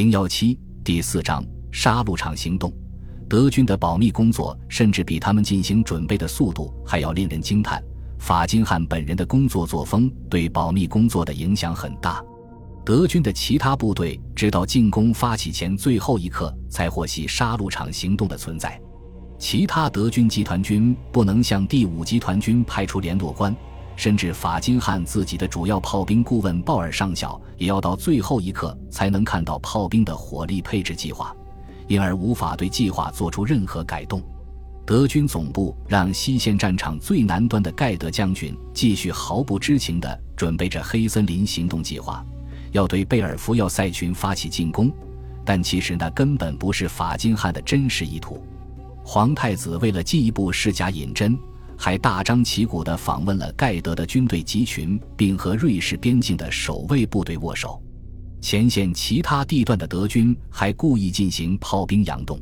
零幺七第四章杀戮场行动。德军的保密工作甚至比他们进行准备的速度还要令人惊叹。法金汉本人的工作作风对保密工作的影响很大。德军的其他部队直到进攻发起前最后一刻才获悉杀戮场行动的存在。其他德军集团军不能向第五集团军派出联络官，甚至法金汉自己的主要炮兵顾问鲍尔上校也要到最后一刻才能看到炮兵的火力配置计划。因而无法对计划做出任何改动。德军总部让西线战场最南端的盖德将军继续毫不知情地准备着黑森林行动计划，要对贝尔福要塞群发起进攻。但其实那根本不是法金汉的真实意图。皇太子为了进一步施假引真，还大张旗鼓地访问了盖德的军队集群，并和瑞士边境的守卫部队握手。前线其他地段的德军还故意进行炮兵佯动。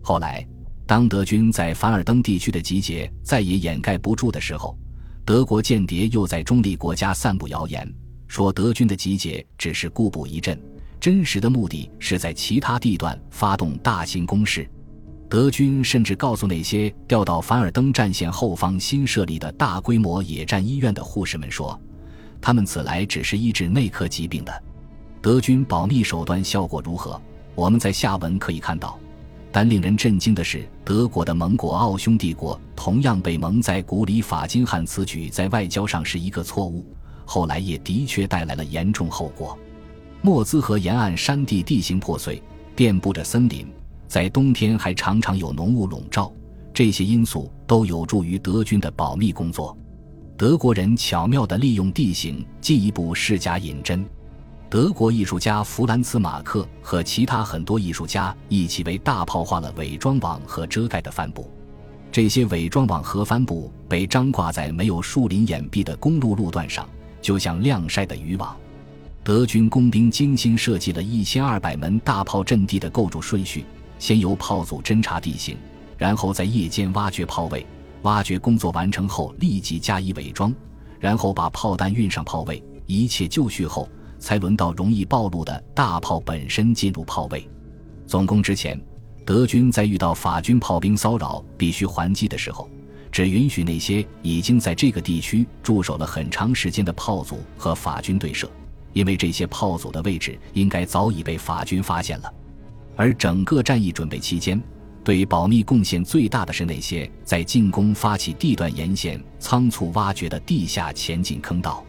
后来，当德军在凡尔登地区的集结再也掩盖不住的时候，德国间谍又在中立国家散布谣言，说德军的集结只是故布一阵，真实的目的是在其他地段发动大型攻势。德军甚至告诉那些调到凡尔登战线后方新设立的大规模野战医院的护士们说，他们此来只是医治内科疾病的。德军保密手段效果如何？我们在下文可以看到。但令人震惊的是，德国的盟国奥匈帝国同样被蒙在鼓里。法金汉此举在外交上是一个错误，后来也的确带来了严重后果。莫兹河沿岸山地地形破碎，遍布着森林，在冬天还常常有浓雾笼罩。这些因素都有助于德军的保密工作。德国人巧妙地利用地形，进一步施假引真。德国艺术家弗兰茨·马克和其他很多艺术家一起为大炮画了伪装网和遮盖的帆布。这些伪装网和帆布被张挂在没有树林掩蔽的公路路段上，就像晾晒的渔网。德军工兵精心设计了一千二百门大炮阵地的构筑顺序：先由炮组侦察地形，然后在夜间挖掘炮位。挖掘工作完成后，立即加以伪装，然后把炮弹运上炮位。一切就绪后。才轮到容易暴露的大炮本身进入炮位。总攻之前，德军在遇到法军炮兵骚扰必须还击的时候，只允许那些已经在这个地区驻守了很长时间的炮组和法军对射，因为这些炮组的位置应该早已被法军发现了。而整个战役准备期间，对保密贡献最大的是那些在进攻发起地段沿线仓促挖掘的地下前进坑道。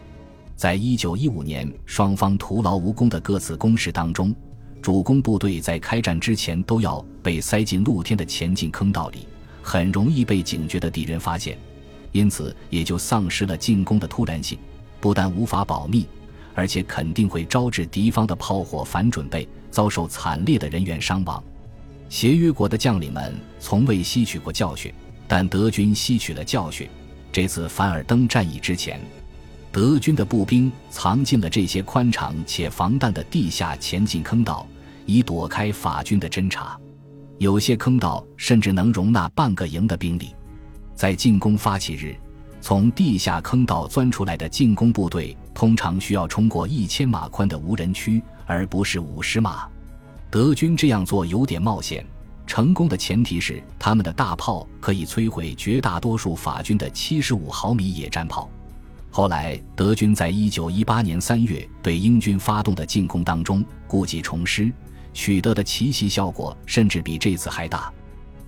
在一九一五年，双方徒劳无功的各自攻势当中，主攻部队在开战之前都要被塞进露天的前进坑道里，很容易被警觉的敌人发现，因此也就丧失了进攻的突然性。不但无法保密，而且肯定会招致敌方的炮火反准备，遭受惨烈的人员伤亡。协约国的将领们从未吸取过教训，但德军吸取了教训。这次凡尔登战役之前。德军的步兵藏进了这些宽敞且防弹的地下前进坑道，以躲开法军的侦察。有些坑道甚至能容纳半个营的兵力。在进攻发起日，从地下坑道钻出来的进攻部队通常需要冲过一千码宽的无人区，而不是五十码。德军这样做有点冒险。成功的前提是他们的大炮可以摧毁绝大多数法军的七十五毫米野战炮。后来，德军在一九一八年三月对英军发动的进攻当中，故技重施，取得的奇袭效果甚至比这次还大。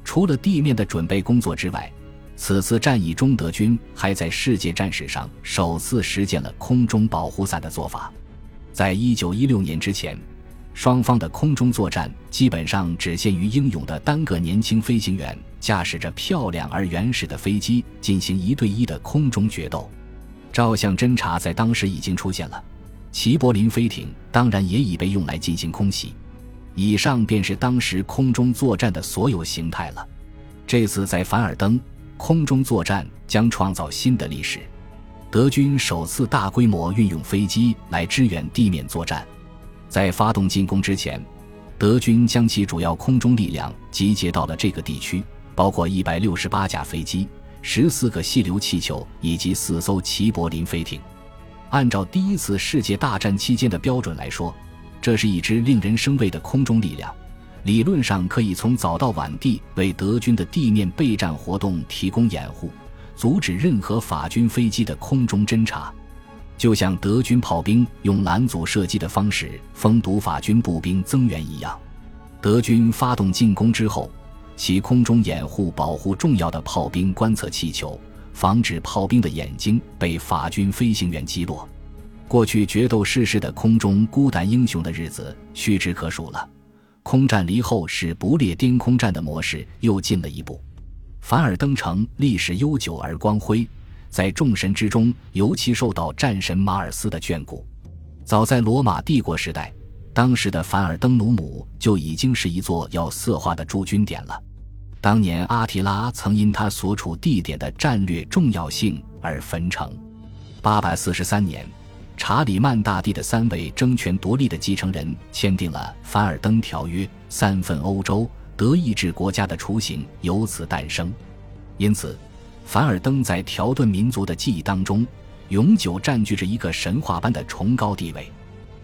除了地面的准备工作之外，此次战役中，德军还在世界战史上首次实践了空中保护伞的做法。在一九一六年之前，双方的空中作战基本上只限于英勇的单个年轻飞行员驾驶着漂亮而原始的飞机进行一对一的空中决斗。照相侦察在当时已经出现了，齐柏林飞艇当然也已被用来进行空袭。以上便是当时空中作战的所有形态了。这次在凡尔登，空中作战将创造新的历史。德军首次大规模运用飞机来支援地面作战。在发动进攻之前，德军将其主要空中力量集结到了这个地区，包括一百六十八架飞机。十四个细流气球以及四艘齐柏林飞艇，按照第一次世界大战期间的标准来说，这是一支令人生畏的空中力量，理论上可以从早到晚地为德军的地面备战活动提供掩护，阻止任何法军飞机的空中侦察。就像德军炮兵用拦阻射击的方式封堵法军步兵增援一样，德军发动进攻之后，其空中掩护保护重要的炮兵观测气球，防止炮兵的眼睛被法军飞行员击落。过去决斗逝世的空中孤胆英雄的日子屈指可数了。空战离后使不列颠空战的模式又进了一步。凡尔登城历史悠久而光辉。在众神之中，尤其受到战神马尔斯的眷顾。早在罗马帝国时代，当时的凡尔登努姆就已经是一座要色化的驻军点了。当年阿提拉曾因他所处地点的战略重要性而焚城。八百四十三年，查理曼大帝的三位争权夺利的继承人签订了《凡尔登条约》，三分欧洲德意志国家的雏形由此诞生。因此。凡尔登在条顿民族的记忆当中，永久占据着一个神话般的崇高地位。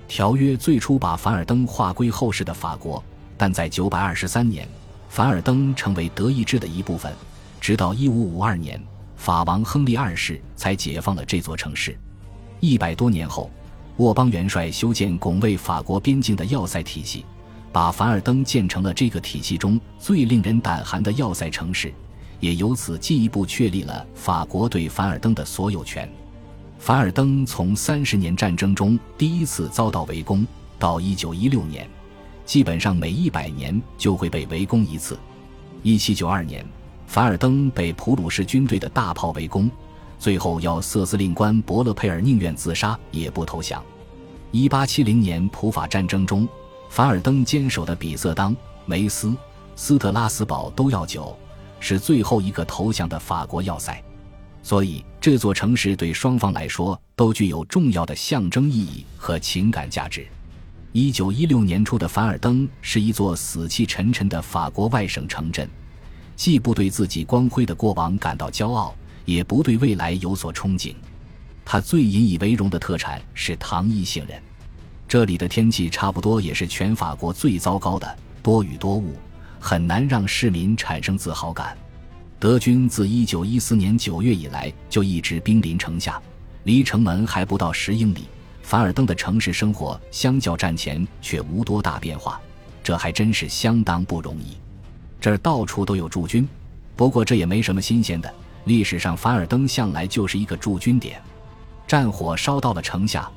条约最初把凡尔登划归后世的法国，但在923年，凡尔登成为德意志的一部分。直到1552年，法王亨利二世才解放了这座城市。一百多年后，沃邦元帅修建拱卫法国边境的要塞体系，把凡尔登建成了这个体系中最令人胆寒的要塞城市。也由此进一步确立了法国对凡尔登的所有权。凡尔登从三十年战争中第一次遭到围攻到一九一六年，基本上每一百年就会被围攻一次。一七九二年，凡尔登被普鲁士军队的大炮围攻，最后要瑟司令官伯勒佩尔宁愿自杀也不投降。一八七零年普法战争中，凡尔登坚守的比瑟当、梅斯、斯特拉斯堡都要久。是最后一个投降的法国要塞，所以这座城市对双方来说都具有重要的象征意义和情感价值。一九一六年初的凡尔登是一座死气沉沉的法国外省城镇，既不对自己光辉的过往感到骄傲，也不对未来有所憧憬。他最引以为荣的特产是糖衣杏仁，这里的天气差不多也是全法国最糟糕的，多雨多雾。很难让市民产生自豪感。德军自1914年9月以来就一直兵临城下，离城门还不到十英里。凡尔登的城市生活相较战前却无多大变化，这还真是相当不容易。这儿到处都有驻军，不过这也没什么新鲜的。历史上，凡尔登向来就是一个驻军点。战火烧到了城下，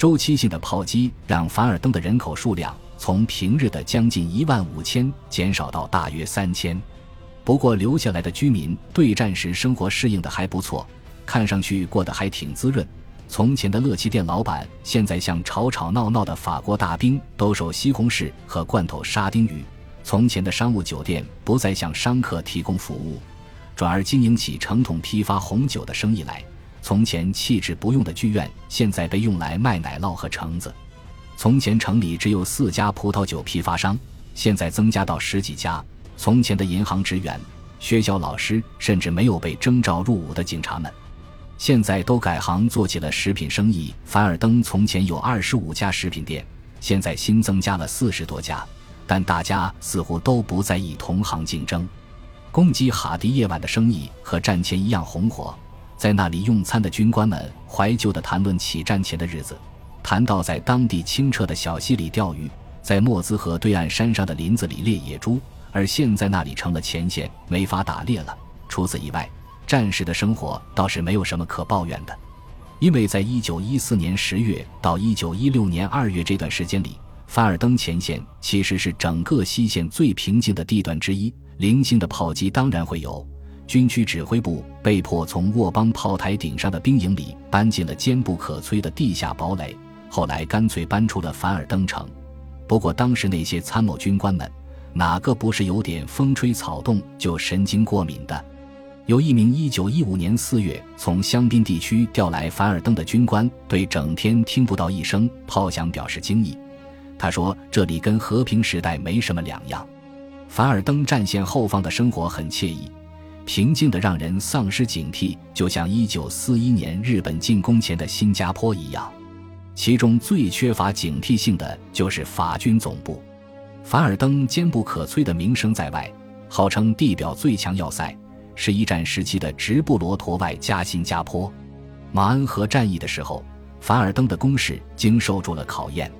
周期性的炮击让凡尔登的人口数量。从平日的将近一万五千减少到大约三千，不过留下来的居民对战时生活适应的还不错，看上去过得还挺滋润。从前的乐器店老板，现在像吵吵闹闹的法国大兵兜售西红柿和罐头沙丁鱼；从前的商务酒店不再向商客提供服务，转而经营起成桶批发红酒的生意来；从前弃置不用的剧院，现在被用来卖奶酪和橙子。从前城里只有四家葡萄酒批发商，现在增加到十几家。从前的银行职员、学校老师，甚至没有被征召入伍的警察们，现在都改行做起了食品生意。凡尔登从前有二十五家食品店，现在新增加了四十多家，但大家似乎都不在意同行竞争。攻击哈迪夜晚的生意和战前一样红火，在那里用餐的军官们怀旧地谈论起战前的日子。谈到在当地清澈的小溪里钓鱼，在莫兹河对岸山上的林子里猎野猪，而现在那里成了前线，没法打猎了。除此以外，战士的生活倒是没有什么可抱怨的，因为在一九一四年十月到一九一六年二月这段时间里，凡尔登前线其实是整个西线最平静的地段之一。零星的炮击当然会有，军区指挥部被迫从沃邦炮台顶上的兵营里搬进了坚不可摧的地下堡垒。后来干脆搬出了凡尔登城，不过当时那些参谋军官们，哪个不是有点风吹草动就神经过敏的？有一名1915年4月从香槟地区调来凡尔登的军官，对整天听不到一声炮响表示惊异。他说：“这里跟和平时代没什么两样。凡尔登战线后方的生活很惬意，平静的让人丧失警惕，就像1941年日本进攻前的新加坡一样。”其中最缺乏警惕性的就是法军总部。凡尔登坚不可摧的名声在外，号称地表最强要塞，是一战时期的直布罗陀外加新加坡。马恩河战役的时候，凡尔登的攻势经受住了考验。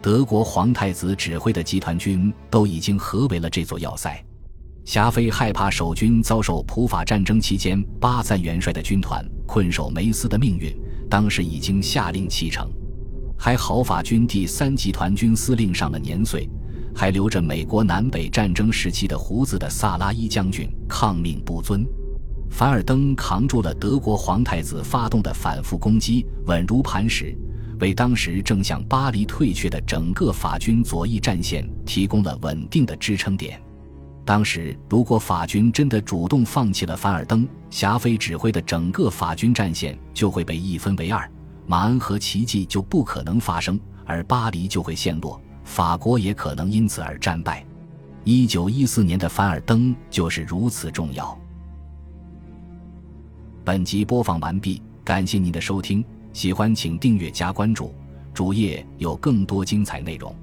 德国皇太子指挥的集团军都已经合围了这座要塞。霞飞害怕守军遭受普法战争期间巴赞元帅的军团困守梅斯的命运，当时已经下令弃城。还好法军第三集团军司令上了年岁，还留着美国南北战争时期的胡子的萨拉伊将军抗命不遵。凡尔登扛住了德国皇太子发动的反复攻击，稳如磐石，为当时正向巴黎退却的整个法军左翼战线提供了稳定的支撑点。当时，如果法军真的主动放弃了凡尔登、霞飞指挥的整个法军战线，就会被一分为二，马恩河奇迹就不可能发生，而巴黎就会陷落，法国也可能因此而战败。一九一四年的凡尔登就是如此重要。本集播放完毕，感谢您的收听，喜欢请订阅加关注，主页有更多精彩内容。